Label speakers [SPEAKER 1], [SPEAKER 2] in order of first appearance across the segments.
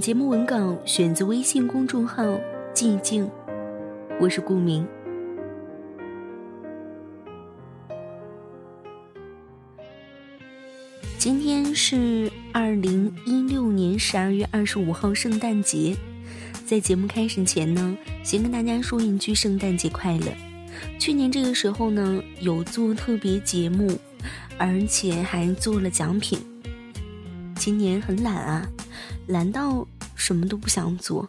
[SPEAKER 1] 节目文稿选自微信公众号“寂静”，我是顾明。今天是二零一六年十二月二十五号，圣诞节。在节目开始前呢，先跟大家说一句圣诞节快乐。去年这个时候呢，有做特别节目，而且还做了奖品。今年很懒啊。难道什么都不想做？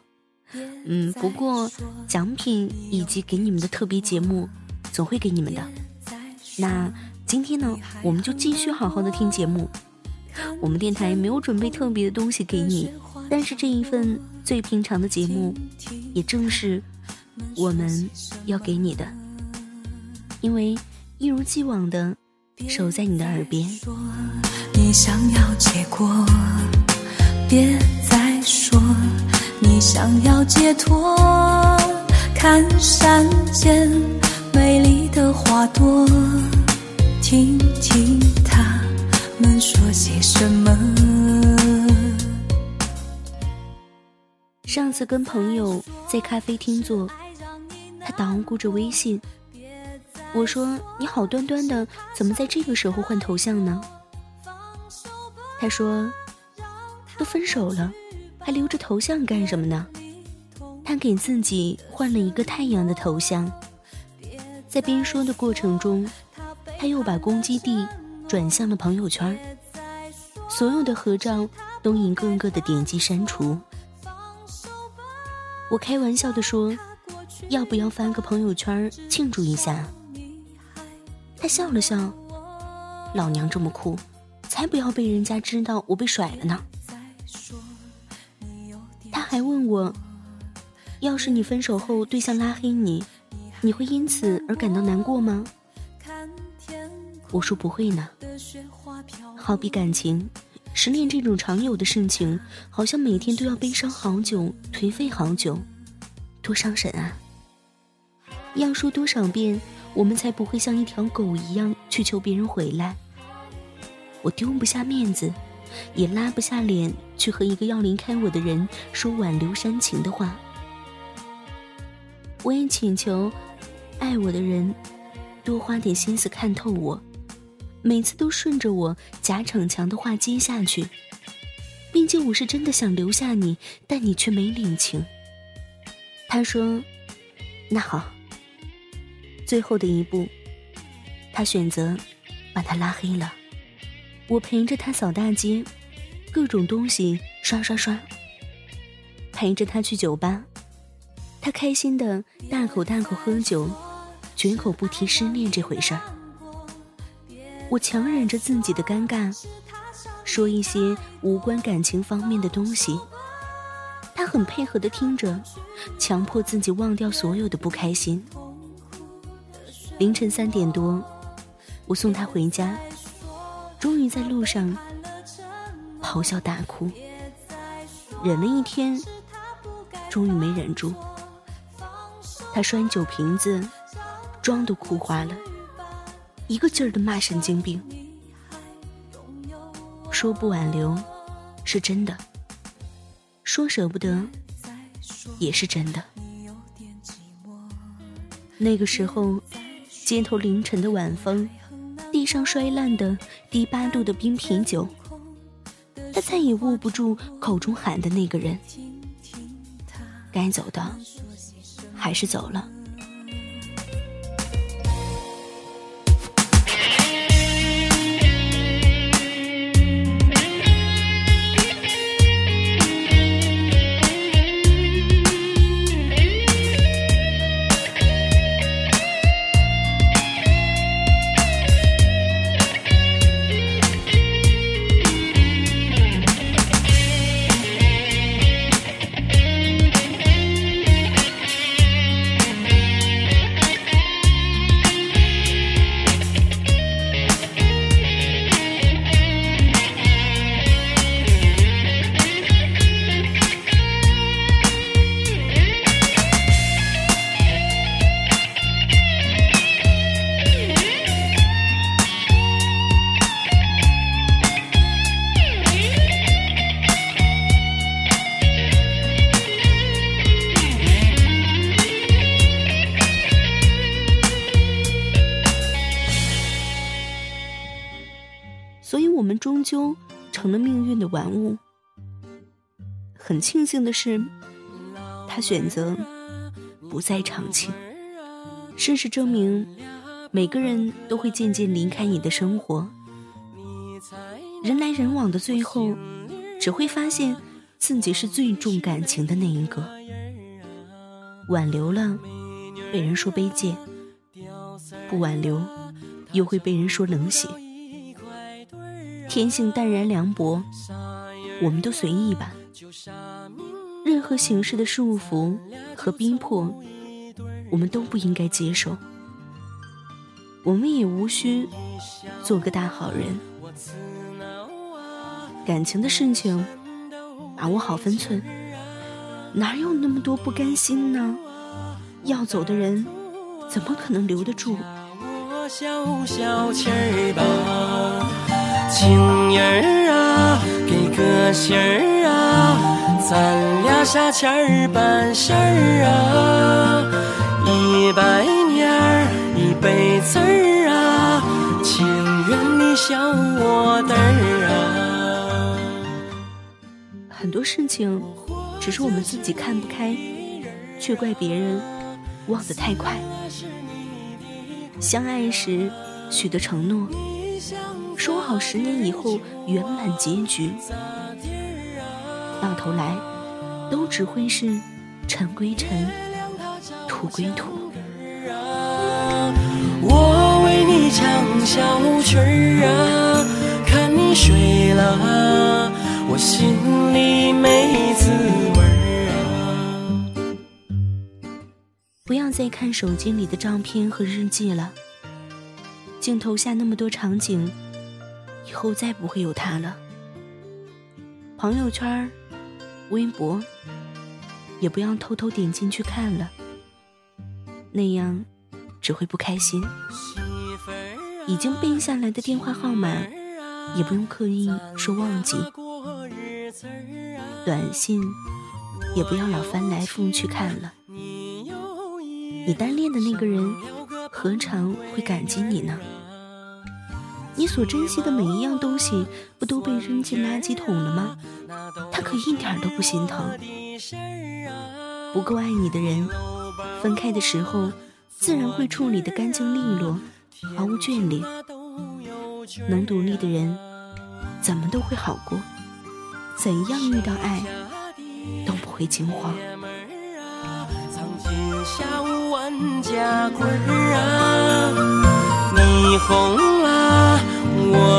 [SPEAKER 1] 嗯，不过奖品以及给你们的特别节目，总会给你们的。那今天呢，我们就继续好好的听节目。我们电台没有准备特别的东西给你，但是这一份最平常的节目，也正是我们要给你的，因为一如既往的守在你的耳边。你想要结果。别再说你想要解脱，看山间美丽的花朵，听听他们说些什么。上次跟朋友在咖啡厅坐，他捣鼓着微信，我说：“你好端端的，怎么在这个时候换头像呢？”他说。都分手了，还留着头像干什么呢？他给自己换了一个太阳的头像，在边说的过程中，他又把攻击地转向了朋友圈，所有的合照都一个个的点击删除。我开玩笑的说：“要不要翻个朋友圈庆祝一下？”他笑了笑：“老娘这么酷，才不要被人家知道我被甩了呢。”他还问我：“要是你分手后对象拉黑你，你会因此而感到难过吗？”我说：“不会呢。好比感情，失恋这种常有的事情，好像每天都要悲伤好久，颓废好久，多伤神啊！要说多少遍，我们才不会像一条狗一样去求别人回来？我丢不下面子。”也拉不下脸去和一个要离开我的人说挽留煽情的话。我也请求爱我的人多花点心思看透我，每次都顺着我假逞强的话接下去。毕竟我是真的想留下你，但你却没领情。他说：“那好。”最后的一步，他选择把他拉黑了。我陪着他扫大街，各种东西刷刷刷。陪着他去酒吧，他开心的大口大口喝酒，绝口不提失恋这回事儿。我强忍着自己的尴尬，说一些无关感情方面的东西。他很配合的听着，强迫自己忘掉所有的不开心。凌晨三点多，我送他回家。终于在路上咆哮大哭，忍了一天，终于没忍住。他摔酒瓶子，妆都哭花了，一个劲儿的骂神经病。说不挽留，是真的；说舍不得，也是真的。那个时候，街头凌晨的晚风。上摔烂的低八度的冰啤酒，他再也握不住口中喊的那个人。该走的，还是走了。
[SPEAKER 2] 所以我们终究成了命运的玩物。很庆幸的是，他选择不再长情。事实证明，每个人都会渐渐离开你的生活。人来人往的最后，只会发现自己是最重感情的那一个。挽留了，被人说卑贱；不挽留，又会被人说冷血。天性淡然凉薄，我们都随意吧。任何形式的束缚和逼迫。我们都不应该接受，我们也无需做个大好人。感情的事情，把握好分寸，哪有那么多不甘心呢？要走的人，怎么可能留得住？情人儿啊，给个信儿啊，咱俩下签儿办事儿啊。一百年儿一辈子儿啊，情愿你笑我的儿啊。很多事情，只是我们自己看不开，却怪别人忘得太快。相爱时许的承诺，说好十年以后圆满结局，到头来都只会是尘归尘。土归土。我为你唱小曲儿啊，看你睡了，我心里没滋味儿啊。不要再看手机里的照片和日记了，镜头下那么多场景，以后再不会有他了。朋友圈、微博，也不要偷偷点进去看了。那样只会不开心。已经背下来的电话号码，也不用刻意说忘记。短信也不要老翻来覆去看了。你单恋的那个人，何尝会感激你呢？你所珍惜的每一样东西，不都被扔进垃圾桶了吗？他可一点都不心疼。不够爱你的人。分开的时候，自然会处理的干净利落，毫无眷恋。能独立的人，怎么都会好过。怎样遇到爱，都不会惊慌。你红，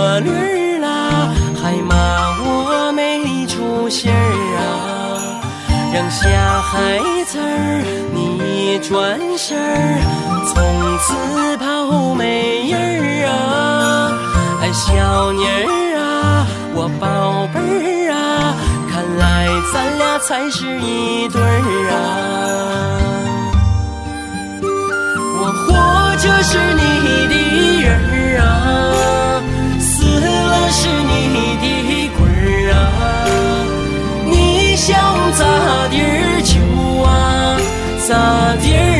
[SPEAKER 2] 我绿了，还骂我没出息儿啊！扔下孩子儿。一转身儿，从此跑没影儿啊！哎，小妮儿啊，我宝贝儿啊，看来咱俩才是一对儿啊！我活着是你的人儿啊，是你的鬼儿啊！你想咋地儿就啊？咋地儿